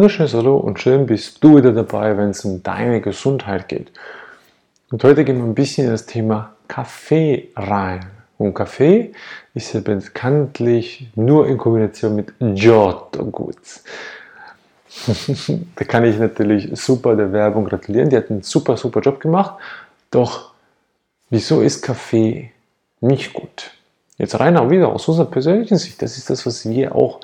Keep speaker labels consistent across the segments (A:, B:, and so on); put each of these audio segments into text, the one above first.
A: wunderschönes Hallo und schön bist du wieder dabei, wenn es um deine Gesundheit geht. Und heute gehen wir ein bisschen in das Thema Kaffee rein. Und Kaffee ist ja bekanntlich nur in Kombination mit Giotto gut. da kann ich natürlich super der Werbung gratulieren. Die hat einen super, super Job gemacht. Doch wieso ist Kaffee nicht gut? Jetzt rein auch wieder aus unserer persönlichen Sicht. Das ist das, was wir auch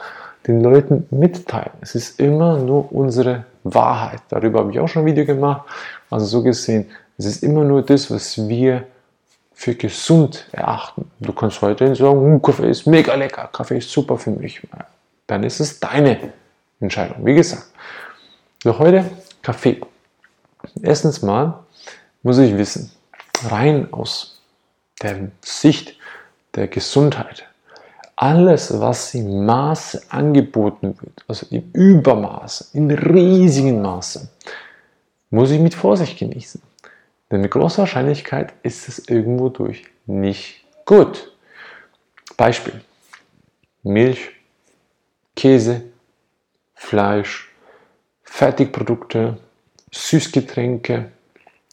A: den Leuten mitteilen. Es ist immer nur unsere Wahrheit. Darüber habe ich auch schon ein Video gemacht. Also so gesehen, es ist immer nur das, was wir für gesund erachten. Du kannst weiterhin sagen, hm, Kaffee ist mega lecker, Kaffee ist super für mich. Dann ist es deine Entscheidung. Wie gesagt, für heute Kaffee. Erstens mal muss ich wissen, rein aus der Sicht der Gesundheit, alles, was im Maße angeboten wird, also im Übermaße, in riesigen Maße, muss ich mit Vorsicht genießen. Denn mit großer Wahrscheinlichkeit ist es irgendwo durch nicht gut. Beispiel: Milch, Käse, Fleisch, Fertigprodukte, Süßgetränke.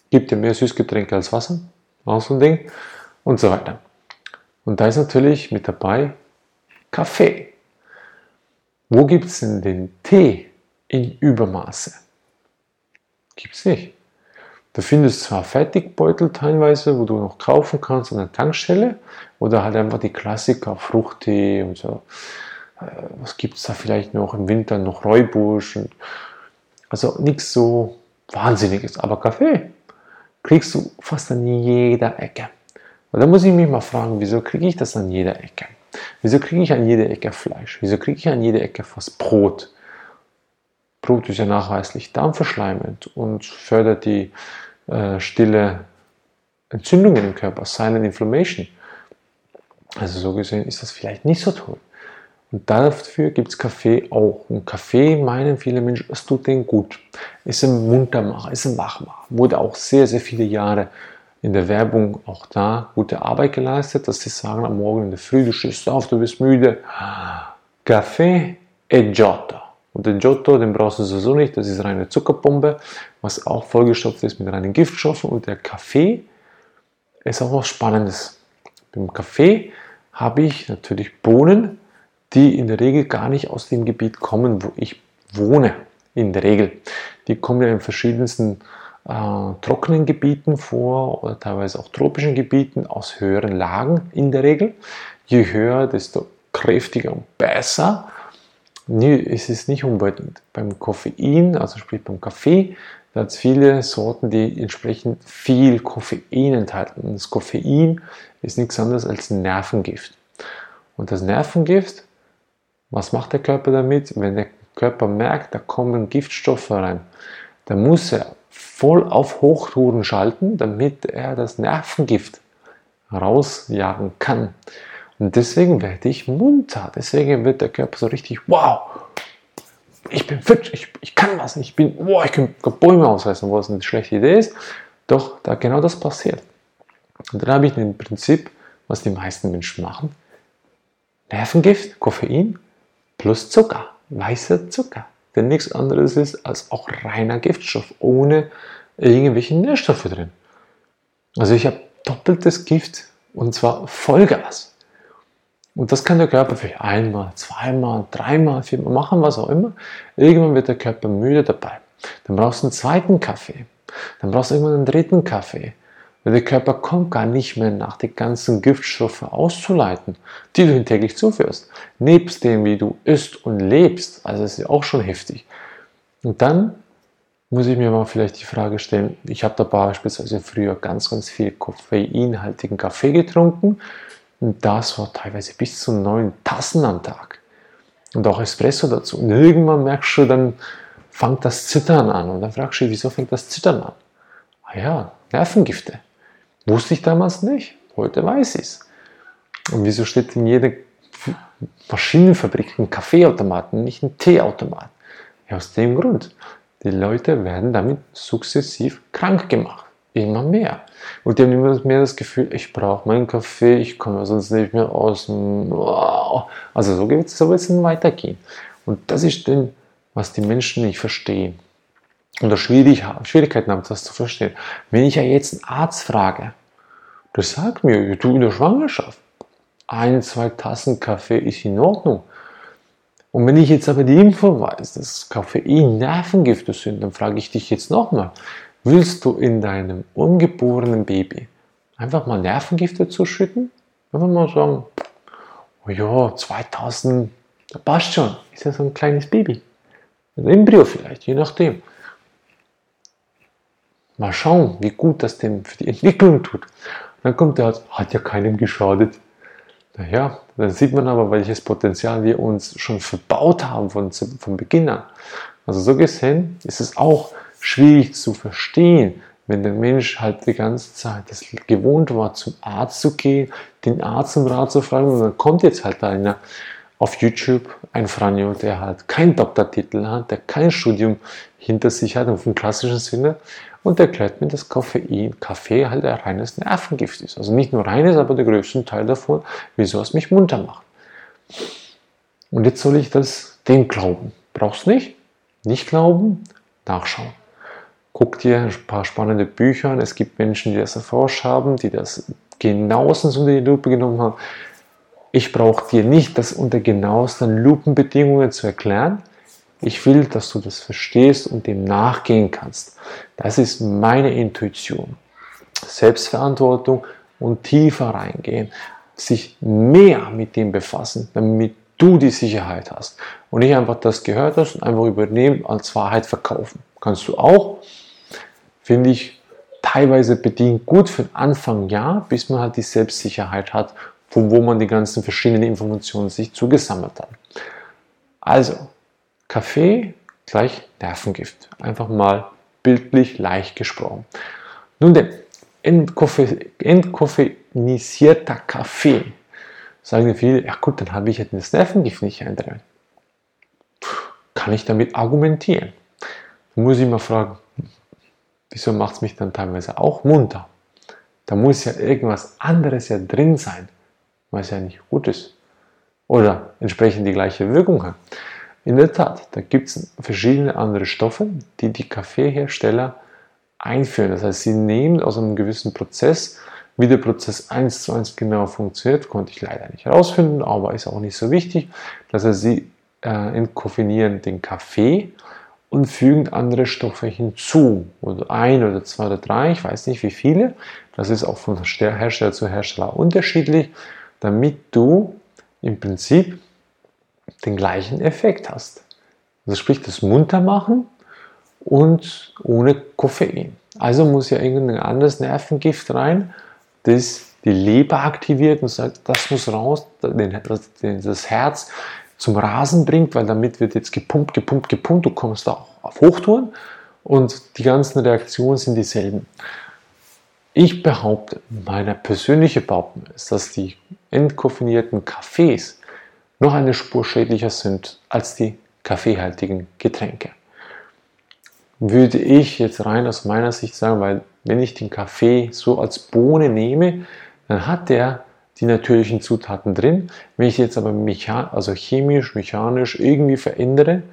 A: Gibt ja mehr Süßgetränke als Wasser, auch so ein Ding und so weiter. Und da ist natürlich mit dabei Kaffee. Wo gibt es denn den Tee in Übermaße? Gibt es nicht. Du findest zwar Fertigbeutel teilweise, wo du noch kaufen kannst an der Tankstelle oder halt einfach die Klassiker, Fruchttee und so. Äh, was gibt es da vielleicht noch im Winter? Noch Räubusch. Und also nichts so Wahnsinniges. Aber Kaffee kriegst du fast an jeder Ecke. Und da muss ich mich mal fragen, wieso kriege ich das an jeder Ecke? Wieso kriege ich an jeder Ecke Fleisch? Wieso kriege ich an jeder Ecke fast Brot? Brot ist ja nachweislich darmverschleimend und fördert die äh, stille Entzündungen im Körper, Silent Inflammation. Also so gesehen ist das vielleicht nicht so toll. Und dafür gibt es Kaffee auch. Und Kaffee meinen viele Menschen, es tut denen gut. Ist ein Muntermacher, ist ein Wachmacher. Wurde auch sehr, sehr viele Jahre in der Werbung auch da gute Arbeit geleistet, dass sie sagen, am Morgen in der Früh, du stehst auf, du bist müde. Kaffee e Giotto. Und den Giotto, den brauchst du sowieso nicht, das ist reine Zuckerbombe, was auch vollgestopft ist mit reinen Giftstoffen. Und der Kaffee ist auch was Spannendes. Beim Kaffee habe ich natürlich Bohnen, die in der Regel gar nicht aus dem Gebiet kommen, wo ich wohne. In der Regel. Die kommen ja in verschiedensten äh, trockenen Gebieten vor oder teilweise auch tropischen Gebieten aus höheren Lagen in der Regel. Je höher, desto kräftiger und besser. Nee, es ist nicht unbedingt. Beim Koffein, also sprich beim Kaffee, da hat es viele Sorten, die entsprechend viel Koffein enthalten. Das Koffein ist nichts anderes als Nervengift. Und das Nervengift, was macht der Körper damit? Wenn der Körper merkt, da kommen Giftstoffe rein, dann muss er voll auf Hochtouren schalten, damit er das Nervengift rausjagen kann. Und deswegen werde ich munter. Deswegen wird der Körper so richtig, wow, ich bin fit, ich, ich kann was, ich bin, wow, ich kann Bäume ausreißen, was eine schlechte Idee ist. Doch da genau das passiert. Und dann habe ich ein Prinzip, was die meisten Menschen machen. Nervengift, Koffein plus Zucker, weißer Zucker der nichts anderes ist als auch reiner Giftstoff, ohne irgendwelche Nährstoffe drin. Also ich habe doppeltes Gift und zwar Vollgas. Und das kann der Körper vielleicht einmal, zweimal, dreimal, viermal machen, was auch immer. Irgendwann wird der Körper müde dabei. Dann brauchst du einen zweiten Kaffee. Dann brauchst du irgendwann einen dritten Kaffee. Weil der Körper kommt gar nicht mehr nach, die ganzen Giftstoffe auszuleiten, die du täglich zuführst. Nebst dem, wie du isst und lebst. Also das ist ja auch schon heftig. Und dann muss ich mir mal vielleicht die Frage stellen, ich habe da beispielsweise früher ganz, ganz viel koffeinhaltigen Kaffee getrunken und das war teilweise bis zu neun Tassen am Tag. Und auch Espresso dazu. Und irgendwann merkst du, dann fängt das Zittern an. Und dann fragst du wieso fängt das Zittern an? Ah ja, Nervengifte. Wusste ich damals nicht. Heute weiß ich es. Und wieso steht in jeder Maschinenfabrik ein Kaffeeautomat nicht ein Teeautomat? Ja, aus dem Grund. Die Leute werden damit sukzessiv krank gemacht. Immer mehr. Und die haben immer mehr das Gefühl, ich brauche meinen Kaffee, ich komme sonst nicht mehr aus. Also so wird es so weitergehen. Und das ist den was die Menschen nicht verstehen oder Schwierigkeiten haben, das zu verstehen. Wenn ich ja jetzt einen Arzt frage, der sagt mir, du in der Schwangerschaft, ein, zwei Tassen Kaffee ist in Ordnung. Und wenn ich jetzt aber die Info weiß, dass Koffein Nervengifte sind, dann frage ich dich jetzt nochmal, willst du in deinem ungeborenen Baby einfach mal Nervengifte zuschütten? Einfach mal sagen, oh ja, 2000, da passt schon, ist ja so ein kleines Baby. Ein Embryo vielleicht, je nachdem. Mal schauen, wie gut das dem für die Entwicklung tut. Und dann kommt der Arzt, hat ja keinem geschadet. Naja, dann sieht man aber, welches Potenzial wir uns schon verbaut haben von, von Beginn an. Also so gesehen ist es auch schwierig zu verstehen, wenn der Mensch halt die ganze Zeit das gewohnt war, zum Arzt zu gehen, den Arzt um Rat zu fragen und dann kommt jetzt halt einer auf YouTube, ein Franjo, der halt keinen Doktortitel hat, der kein Studium hinter sich hat, im klassischen Sinne, und erklärt mir, dass Koffein, Kaffee halt ein reines Nervengift ist. Also nicht nur reines, aber der größte Teil davon, wieso es mich munter macht. Und jetzt soll ich das dem glauben. Brauchst nicht? Nicht glauben? Nachschauen. Guck dir ein paar spannende Bücher an. Es gibt Menschen, die das erforscht haben, die das genauestens unter die Lupe genommen haben. Ich brauche dir nicht das unter genauesten Lupenbedingungen zu erklären. Ich will, dass du das verstehst und dem nachgehen kannst. Das ist meine Intuition. Selbstverantwortung und tiefer reingehen, sich mehr mit dem befassen, damit du die Sicherheit hast und nicht einfach das gehört hast und einfach übernehmen als Wahrheit verkaufen. Kannst du auch, finde ich, teilweise bedingt gut für den Anfang ja, bis man halt die Selbstsicherheit hat, von wo man die ganzen verschiedenen Informationen sich zugesammelt hat. Also, Kaffee gleich Nervengift. Einfach mal bildlich leicht gesprochen. Nun denn, entkoffeinisierter Kaffee. Sagen viele, ja gut, dann habe ich jetzt das Nervengift nicht drin. Kann ich damit argumentieren? Dann muss ich mal fragen, wieso macht es mich dann teilweise auch munter? Da muss ja irgendwas anderes ja drin sein, was ja nicht gut ist. Oder entsprechend die gleiche Wirkung hat. In der Tat, da gibt es verschiedene andere Stoffe, die die Kaffeehersteller einführen. Das heißt, sie nehmen aus einem gewissen Prozess, wie der Prozess eins zu eins genau funktioniert, konnte ich leider nicht herausfinden, aber ist auch nicht so wichtig. Das heißt, sie äh, entkoffinieren den Kaffee und fügen andere Stoffe hinzu. Oder ein oder zwei oder drei, ich weiß nicht wie viele. Das ist auch von Hersteller zu Hersteller unterschiedlich, damit du im Prinzip den gleichen Effekt hast. Also sprich das munter machen und ohne Koffein. Also muss ja irgendein anderes Nervengift rein, das die Leber aktiviert und sagt, das muss raus, das Herz zum Rasen bringt, weil damit wird jetzt gepumpt, gepumpt, gepumpt, du kommst auch auf Hochtouren und die ganzen Reaktionen sind dieselben. Ich behaupte, meine persönliche Behauptung ist, dass die entkoffinierten Kaffees noch eine Spur schädlicher sind als die kaffeehaltigen Getränke. Würde ich jetzt rein aus meiner Sicht sagen, weil wenn ich den Kaffee so als Bohne nehme, dann hat der die natürlichen Zutaten drin. Wenn ich jetzt aber mechan also chemisch, mechanisch irgendwie verändere,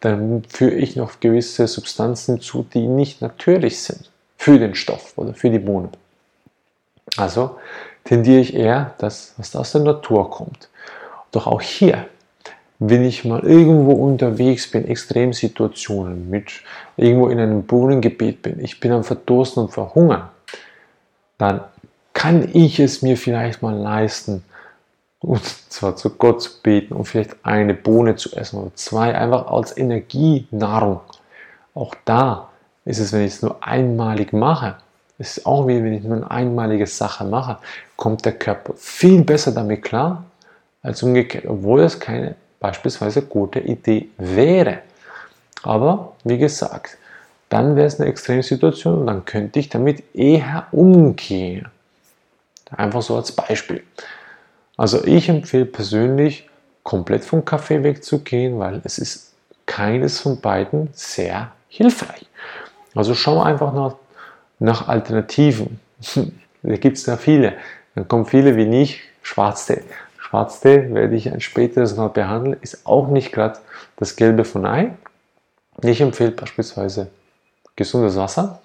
A: dann führe ich noch gewisse Substanzen zu, die nicht natürlich sind für den Stoff oder für die Bohne. Also tendiere ich eher das, was aus der Natur kommt. Doch auch hier, wenn ich mal irgendwo unterwegs bin, Extremsituationen mit irgendwo in einem Bodengebiet bin, ich bin am Verdursten und Verhungern, dann kann ich es mir vielleicht mal leisten, und zwar zu Gott zu beten und vielleicht eine Bohne zu essen oder zwei, einfach als Energienahrung. Auch da ist es, wenn ich es nur einmalig mache, ist es auch wie wenn ich nur eine einmalige Sache mache, kommt der Körper viel besser damit klar, als umgekehrt, obwohl es keine beispielsweise gute Idee wäre. Aber wie gesagt, dann wäre es eine Extremsituation und dann könnte ich damit eher umgehen. Einfach so als Beispiel. Also ich empfehle persönlich, komplett vom Kaffee wegzugehen, weil es ist keines von beiden sehr hilfreich. Also schau einfach nach, nach Alternativen. da gibt es da viele. Dann kommen viele wie ich, Schwarztee. Schwarztee werde ich ein späteres Mal behandeln, ist auch nicht gerade das Gelbe von Ei, Ich empfehle beispielsweise gesundes Wasser.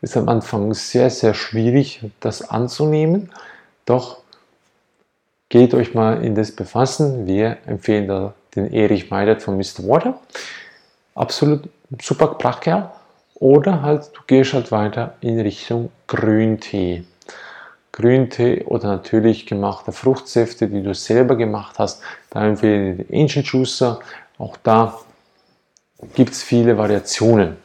A: Ist am Anfang sehr, sehr schwierig, das anzunehmen. Doch geht euch mal in das befassen. Wir empfehlen da den Erich Meidert von Mr. Water. Absolut super Prachtkerl. Oder halt, du gehst halt weiter in Richtung Grüntee. Grüntee oder natürlich gemachte Fruchtsäfte, die du selber gemacht hast. Da empfehle ich den Ancient Juicer. Auch da gibt es viele Variationen.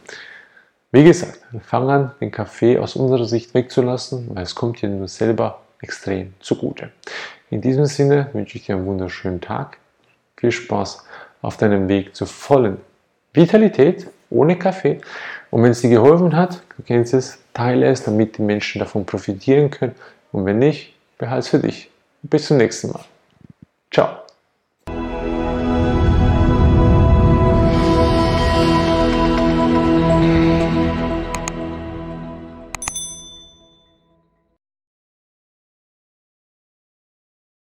A: Wie gesagt, wir fangen an, den Kaffee aus unserer Sicht wegzulassen, weil es kommt dir nur selber extrem zugute. In diesem Sinne wünsche ich dir einen wunderschönen Tag. Viel Spaß auf deinem Weg zur vollen Vitalität ohne Kaffee. Und wenn es dir geholfen hat, du kennst es, teile es, damit die Menschen davon profitieren können. Und wenn nicht, behalte es für dich. Bis zum nächsten Mal. Ciao.